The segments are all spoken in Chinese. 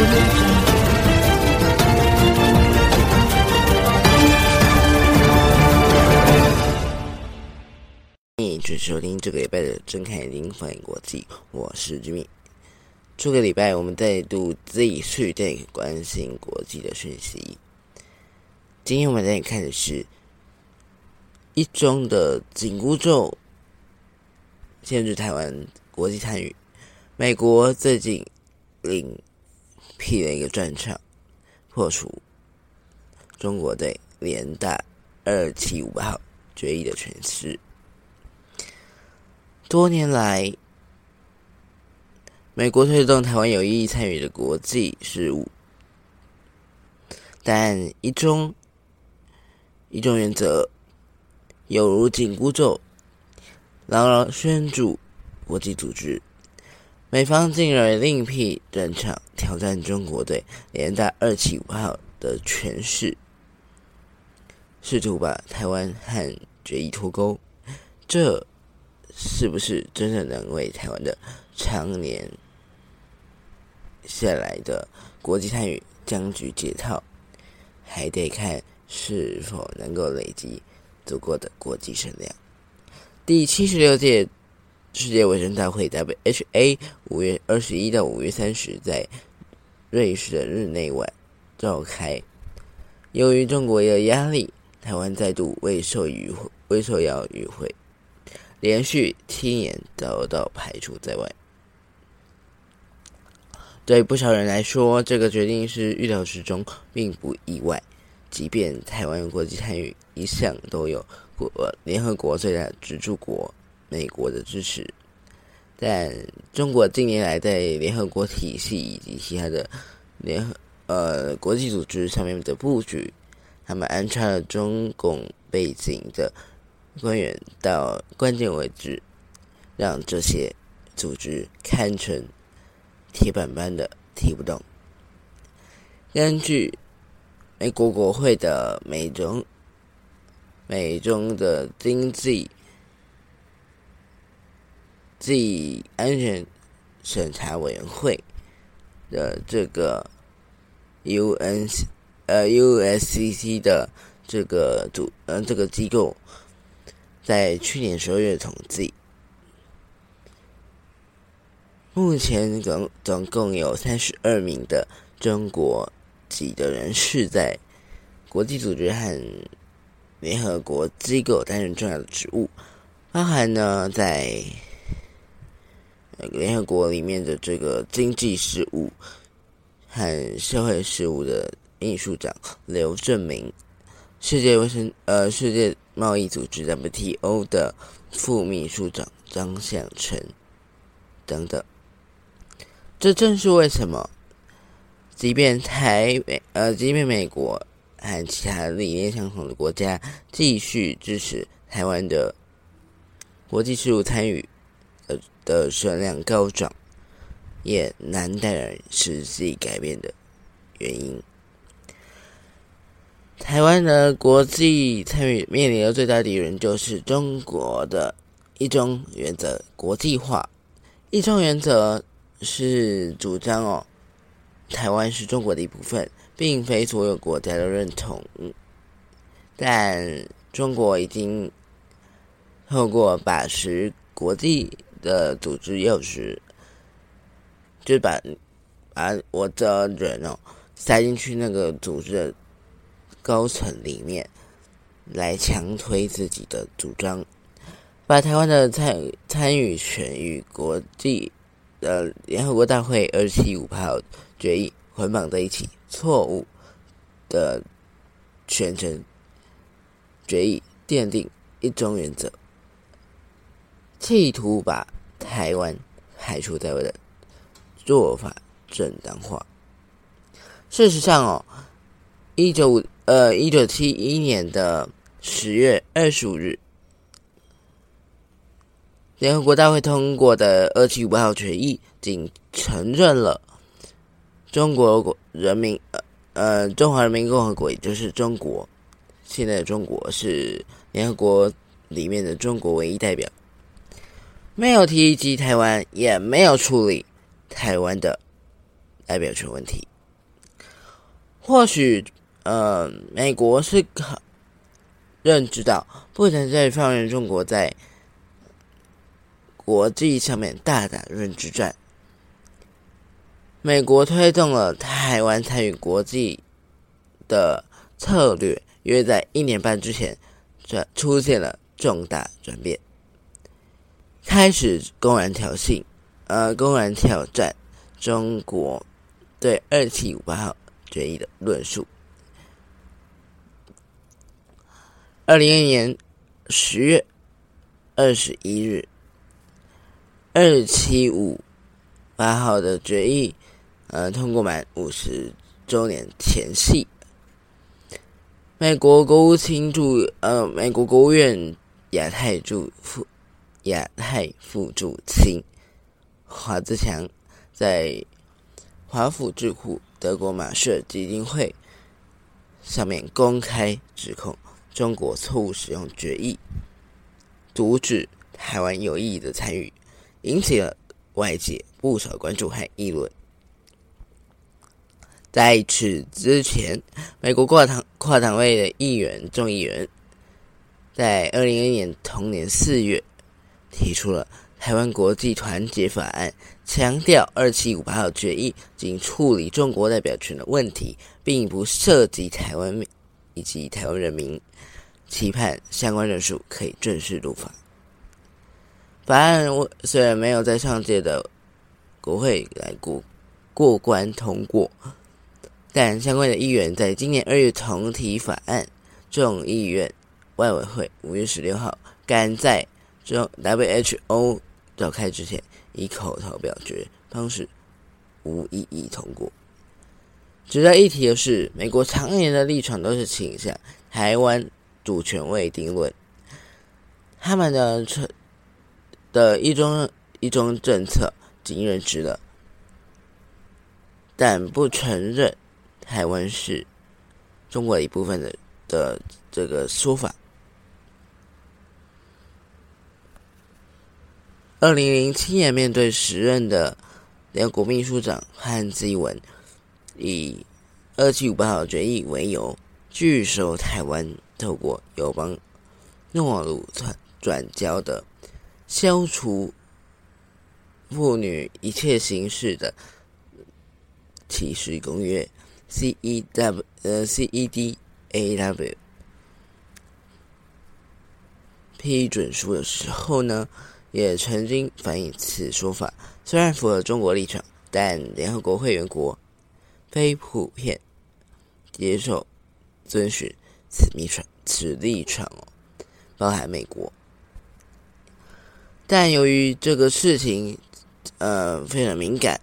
欢迎收听这个礼拜的《睁开眼睛放眼国际》，我是 Jimmy。这个礼拜我们再度继续在关心国际的讯息。今天我们在看的是一中的紧箍咒限制台湾国际参与。美国最近领辟了一个战场，破除中国队联大二七五号决议的诠释。多年来，美国推动台湾有意义参与的国际事务，但一中一中原则有如紧箍咒，牢牢拴住国际组织。美方进而另辟战场，挑战中国队连带二七五号的权势，试图把台湾和决议脱钩。这。是不是真的能为台湾的常年下来的国际参与僵局解套，还得看是否能够累积足够的国际声量。第七十六届世界卫生大会 （WHA） 五月二十一到五月三十在瑞士的日内瓦召开，由于中国的压力，台湾再度未受与未受邀与会。连续七年遭到排除在外，对不少人来说，这个决定是预料之中，并不意外。即便台湾国际参与一向都有国联合国最大支柱国美国的支持，但中国近年来在联合国体系以及其他的联合呃国际组织上面的布局，他们安插了中共背景的。官员到关键位置，让这些组织堪称铁板般的踢不动。根据美国国会的美中美中的经济及安全审查委员会的这个 U N 呃 U S C C 的这个组呃这个机构。在去年十二月统计，目前总总共有三十二名的中国籍的人士在国际组织和联合国机构担任重要的职务，包含呢在联合国里面的这个经济事务和社会事务的秘书长刘正明。世界卫生呃，世界贸易组织 WTO 的副秘书长张向成等等，这正是为什么，即便台美呃，即便美国和其他理念相同的国家继续支持台湾的国际事务参与的声量高涨，也难带来实际改变的原因。台湾的国际参与面临的最大敌人就是中国的一中原则国际化。一中原则是主张哦，台湾是中国的一部分，并非所有国家都认同。但中国已经透过把持国际的组织钥匙，就把把我的人哦塞进去那个组织的。高层里面来强推自己的主张，把台湾的参参与权与国际的联合国大会二七五号决议捆绑在一起，错误的全程决议奠定一中原则，企图把台湾排除在外的做法正当化。事实上哦，一九五。呃，一九七一年的十月二十五日，联合国大会通过的二七五号决议，仅承认了中国国人民呃呃中华人民共和国，也就是中国现在的中国是联合国里面的中国唯一代表，没有提及台湾，也没有处理台湾的代表权问题。或许，呃，美国是可认知到不能再放任中国在国际上面大打认知战。美国推动了台湾参与国际的策略，约在一年半之前，转出现了重大转变，开始公然挑衅，呃，公然挑战中国对二七五八号决议的论述。二零二一年十月二十一日，二七五八号的决议。呃，通过满五十周年前夕，美国国务卿驻呃，美国国务院亚太驻副亚太副主席华自强在华府智库德国马舍基金会上面公开指控中国错误使用决议，阻止台湾有意义的参与，引起了外界不少关注和议论。在此之前，美国跨党跨党位的议员众议员在二零二一年同年四月提出了《台湾国际团结法案》，强调二七五八号决议仅处理中国代表权的问题，并不涉及台湾以及台湾人民，期盼相关人数可以正式入法。法案虽然没有在上届的国会来过过关通过。但相关的议员在今年二月重提法案，众议院外委会五月十六号赶在中 WHO 召开之前，以口头表决方式无异议通过。值得一提的是，美国常年的立场都是倾向台湾主权未定论，他们的的一中一中政策仅认知了，但不承认。台湾是中国一部分的的这个说法。二零零七年，面对时任的联合国秘书长汉基文以二七五八号决议为由，拒收台湾透过友邦诺鲁转转交的消除妇女一切形式的歧视公约。C E W 呃 C E D A W 批准书的时候呢，也曾经反映此说法虽然符合中国立场，但联合国会员国非普遍接受遵循此立场此立场哦，包含美国。但由于这个事情呃非常敏感。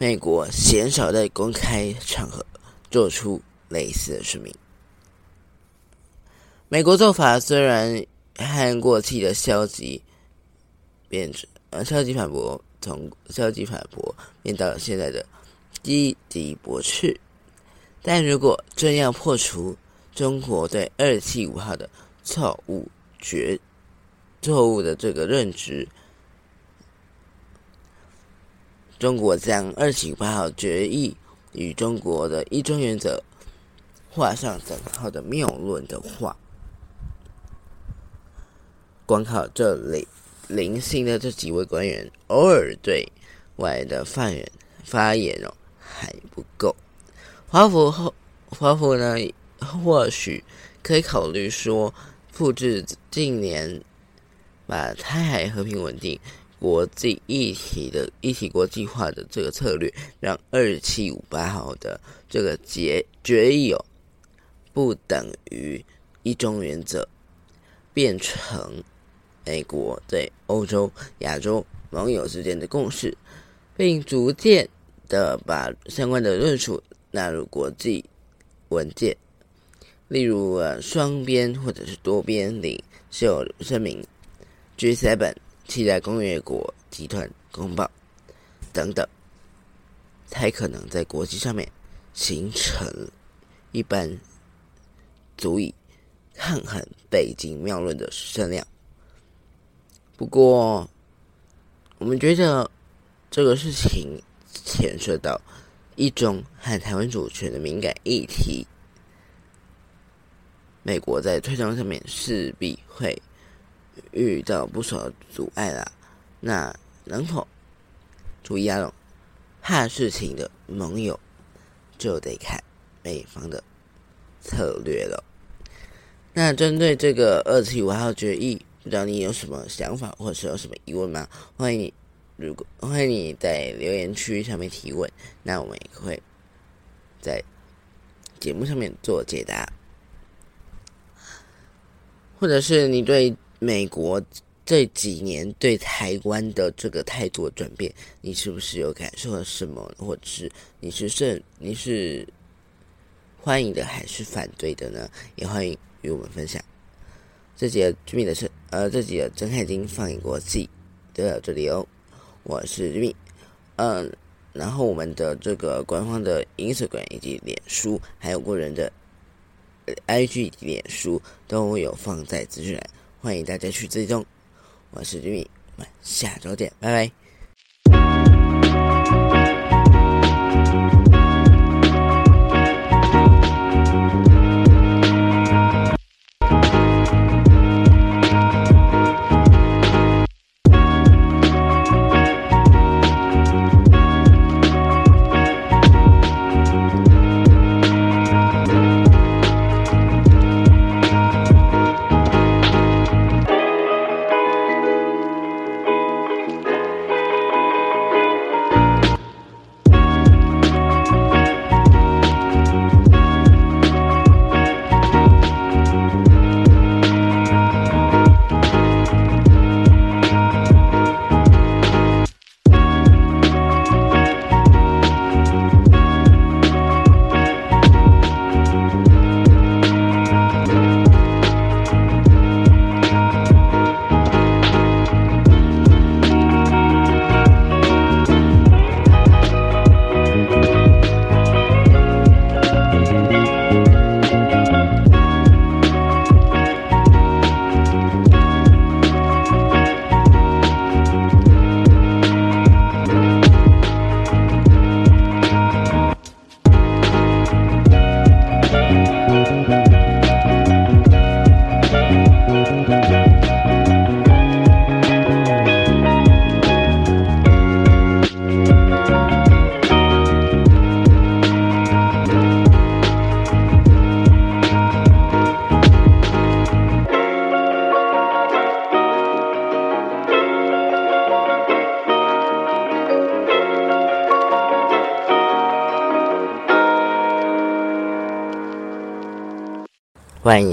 美国鲜少在公开场合做出类似的声明。美国做法虽然和过去的消极变成呃消极反驳，从消极反驳变到了现在的积极驳斥，但如果真要破除中国对二七五号的错误决错误的这个认知。中国将二七八号决议与中国的一中原则画上等号的谬论的话，光靠这里零星的这几位官员偶尔对外的发言发言哦还不够。华府后华府呢，或许可以考虑说，复制近年把台海和平稳定。国际一体的一体国际化的这个策略，让二七五八号的这个决决议哦，不等于一中原则，变成美国对欧洲、亚洲盟友之间的共识，并逐渐的把相关的论述纳入国际文件，例如呃双边或者是多边领袖声明 G7。期待工业国集团公报等等，才可能在国际上面形成一般足以抗衡北京妙论的声量。不过，我们觉得这个事情牵涉到一种和台湾主权的敏感议题，美国在推动上面势必会遇到不少阻碍啦。那能否注意啊？怕事情的盟友就得看美方的策略了。那针对这个二七五号决议，不知道你有什么想法，或者是有什么疑问吗？欢迎你，如果欢迎你在留言区上面提问，那我们也会在节目上面做解答。或者是你对美国这几年对台湾的这个态度转变，你是不是有感受到什么？或者是你是是你是欢迎的还是反对的呢？也欢迎与我们分享。这集的居民的是呃，这集的睁开眼睛放眼国际就到这里哦。我是居民，嗯，然后我们的这个官方的 Instagram 以及脸书，还有个人的。IG、脸书都有放在资讯栏，欢迎大家去追踪。我是 Jimmy，我们下周见，拜拜。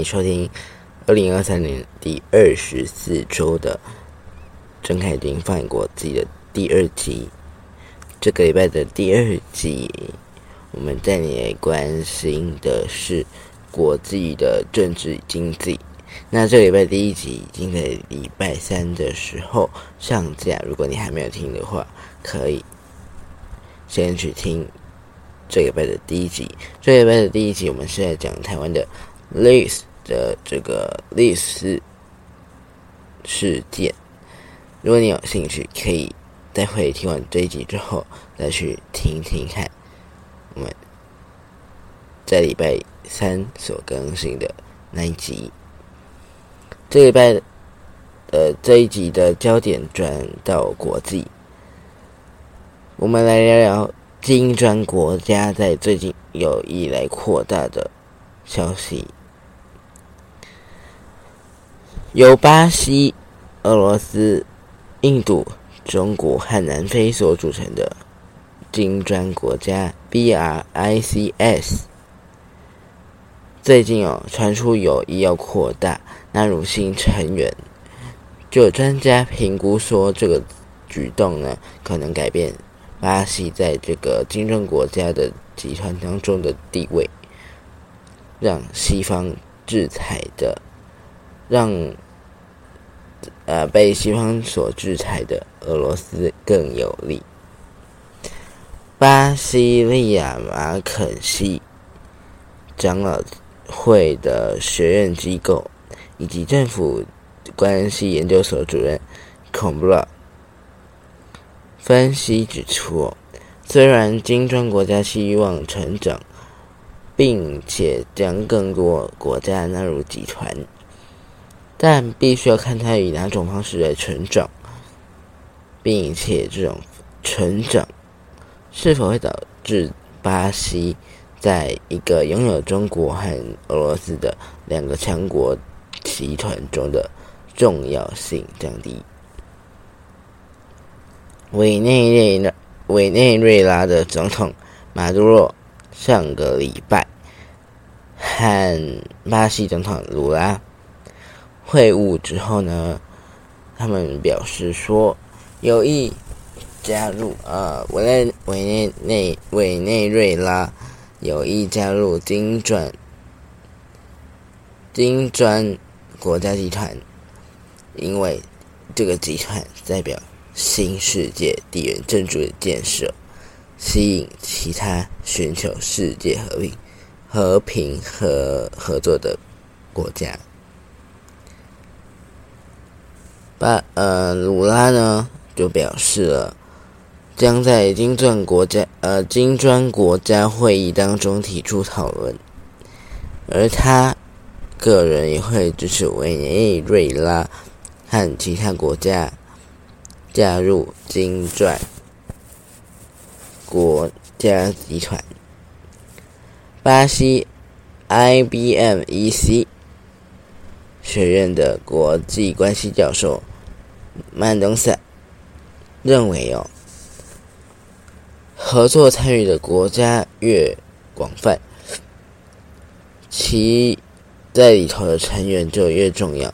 收听二零二三年第二十四周的郑凯丁放过自己的第二集。这个礼拜的第二集，我们带你关心的是国际的政治经济。那这个礼拜第一集已经在礼拜三的时候上架，如果你还没有听的话，可以先去听这个礼拜的第一集。这个礼拜的第一集，我们是在讲台湾的。历史的这个历史事件，如果你有兴趣，可以待会听完这一集之后再去听听看。我们在礼拜三所更新的那一集，这礼拜的这一集的焦点转到国际，我们来聊聊金砖国家在最近有意来扩大的消息。由巴西、俄罗斯、印度、中国和南非所组成的金砖国家 （BRICS） 最近哦传出有意要扩大纳入新成员，就有专家评估说，这个举动呢可能改变巴西在这个金砖国家的集团当中的地位，让西方制裁的让。呃，被西方所制裁的俄罗斯更有利。巴西利亚马肯西长老会的学院机构以及政府关系研究所主任孔布拉分析指出，虽然金砖国家希望成长，并且将更多国家纳入集团，但必须要看它以哪种方式来成长，并且这种成长是否会导致巴西在一个拥有中国和俄罗斯的两个强国集团中的重要性降低。委内瑞拉。委内瑞拉的总统马杜罗上个礼拜和巴西总统卢拉会晤之后呢，他们表示说有意加入呃委内委内内委内瑞拉有意加入金砖金砖国家集团，因为这个集团代表。新世界地缘政治的建设，吸引其他寻求世界和平、和平和合作的国家。巴呃鲁拉呢就表示了，将在金砖国家呃金砖国家会议当中提出讨论，而他个人也会支持委内瑞拉和其他国家。加入金砖国家集团。巴西 IBM EC 学院的国际关系教授曼东塞认为，哦，合作参与的国家越广泛，其在里头的成员就越重要。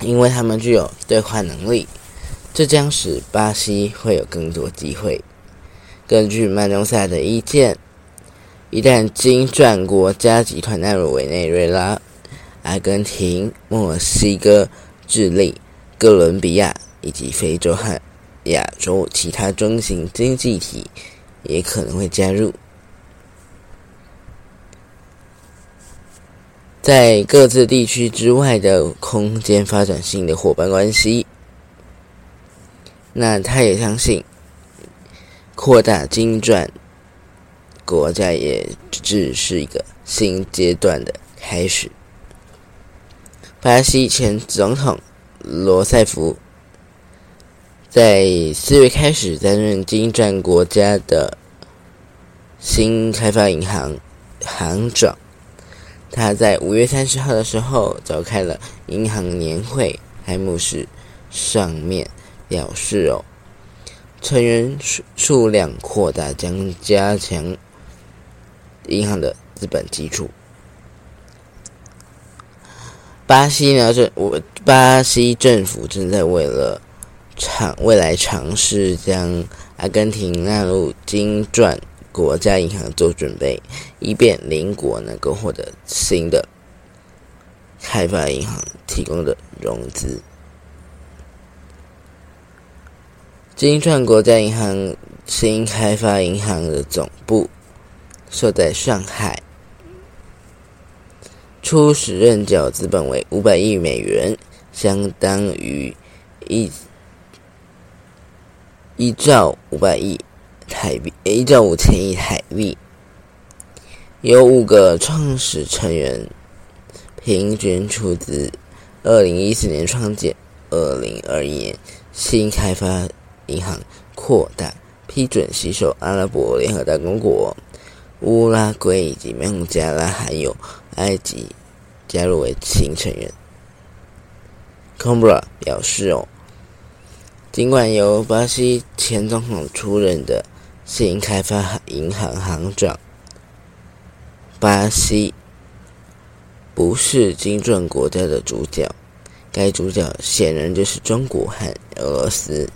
因为他们具有对话能力，这将使巴西会有更多机会。根据曼东塞的意见，一旦金砖国家集团纳入委内瑞拉、阿根廷、墨西哥、智利、哥伦比亚以及非洲和亚洲其他中型经济体，也可能会加入。在各自地区之外的空间发展新的伙伴关系，那他也相信，扩大金砖国家也只是一个新阶段的开始。巴西前总统罗塞夫在四月开始担任金砖国家的新开发银行行长。他在五月三十号的时候召开了银行年会开幕式，上面表示哦，成员数数量扩大将加强银行的资本基础。巴西呢，这我巴西政府正在为了尝未来尝试将阿根廷纳入金砖。国家银行做准备，以便邻国能够获得新的开发银行提供的融资。金砖国家银行新开发银行的总部设在上海，初始认缴资本为五百亿美元，相当于一一兆五百亿。台币一兆五千亿台币，有五个创始成员平均出资。二零一四年创建，二零二一年新开发银行扩大批准吸收阿拉伯联合大公国、乌拉圭以及孟加拉还有埃及加入为新成员。c o m b r a 表示哦，尽管由巴西前总统出任的。新开发银行行长，巴西不是金砖国家的主角，该主角显然就是中国和俄罗斯，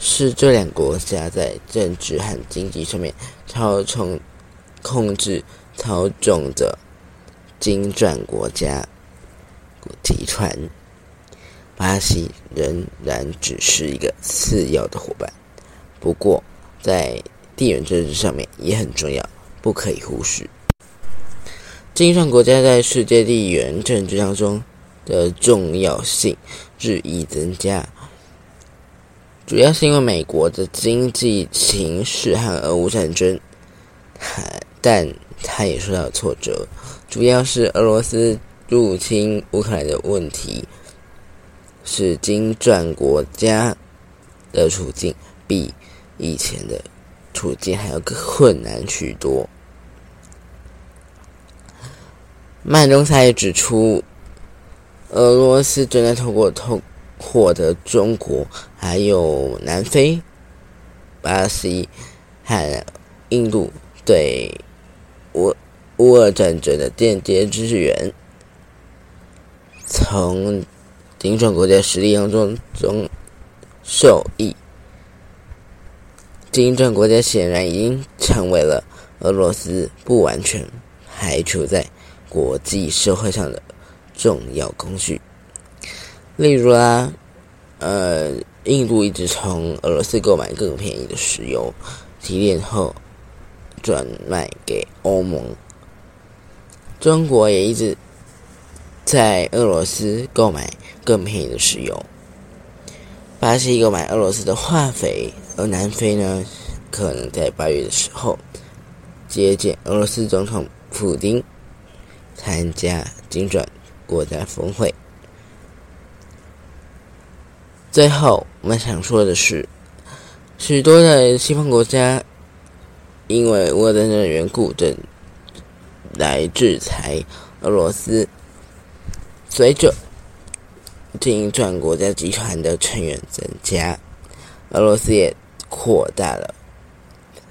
是这两国家在政治和经济上面操纵、控制、操纵着金砖国家提传。巴西仍然只是一个次要的伙伴，不过。在地缘政治上面也很重要，不可以忽视。金砖国家在世界地缘政治当中的重要性日益增加。主要是因为美国的经济形势和俄乌战争，但他也受到挫折，主要是俄罗斯入侵乌克兰的问题，使金砖国家的处境比以前的处境还要更困难许多。曼中赛也指出，俄罗斯正在通过通获得中国、还有南非、巴西和印度对我乌俄战争的间接支援，从金砖国家实力当中中受益。金砖国家显然已经成为了俄罗斯不完全排除在。国际社会上的重要工具，例如啦，呃，印度一直从俄罗斯购买更便宜的石油，提炼后转卖给欧盟。中国也一直在俄罗斯购买更便宜的石油。巴西购买俄罗斯的化肥，而南非呢，可能在八月的时候接见俄罗斯总统普京。参加金砖国家峰会。最后，我们想说的是，许多的西方国家因为乌克兰的缘故，正来制裁俄罗斯。随着金砖国家集团的成员增加，俄罗斯也扩大了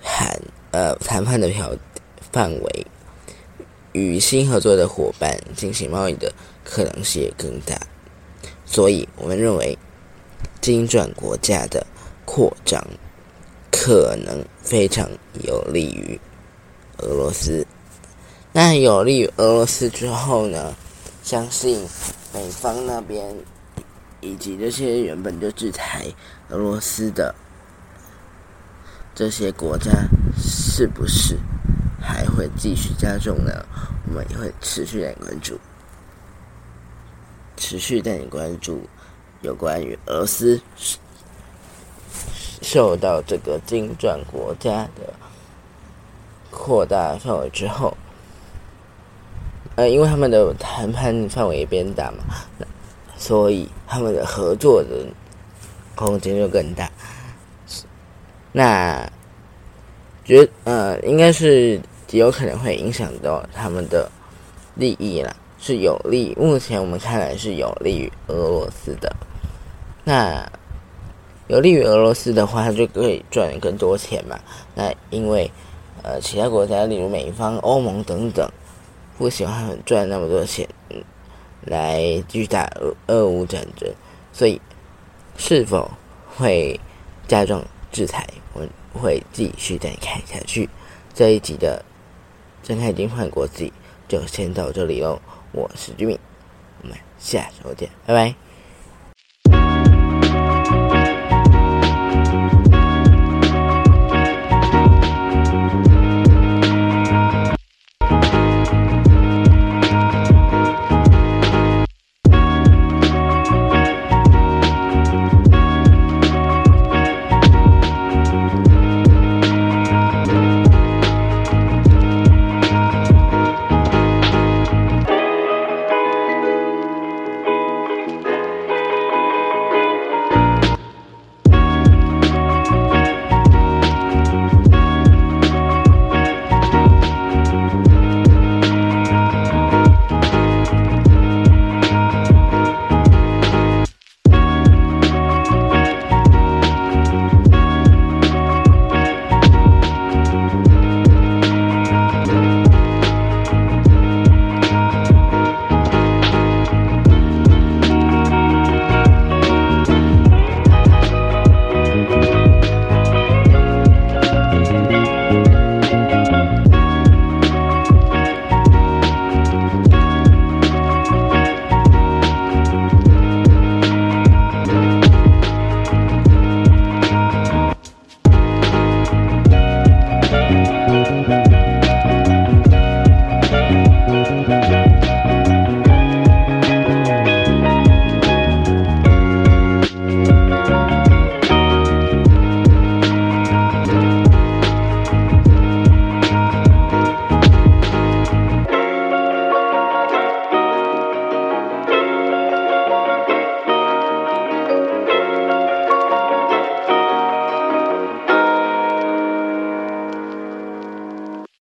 谈呃谈判的条范围。与新合作的伙伴进行贸易的可能性也更大，所以我们认为金砖国家的扩张可能非常有利于俄罗斯。那有利于俄罗斯之后呢？相信美方那边以及这些原本就制裁俄罗斯的这些国家，是不是？还会继续加重呢，我们也会持续带关注，持续带你关注有关于俄罗斯受到这个金砖国家的扩大范围之后，呃，因为他们的谈判范围变大嘛，所以他们的合作的空间就更大。那觉呃，应该是。极有可能会影响到他们的利益啦，是有利。目前我们看来是有利于俄罗斯的。那有利于俄罗斯的话，他就可以赚更多钱嘛。那因为呃，其他国家，例如美方、欧盟等等，不喜欢赚那么多钱来巨大俄俄乌战争，所以是否会加重制裁，我们会继续再看下去这一集的。睁开金换国际就先到这里喽，我是居民，我们下周见，拜拜。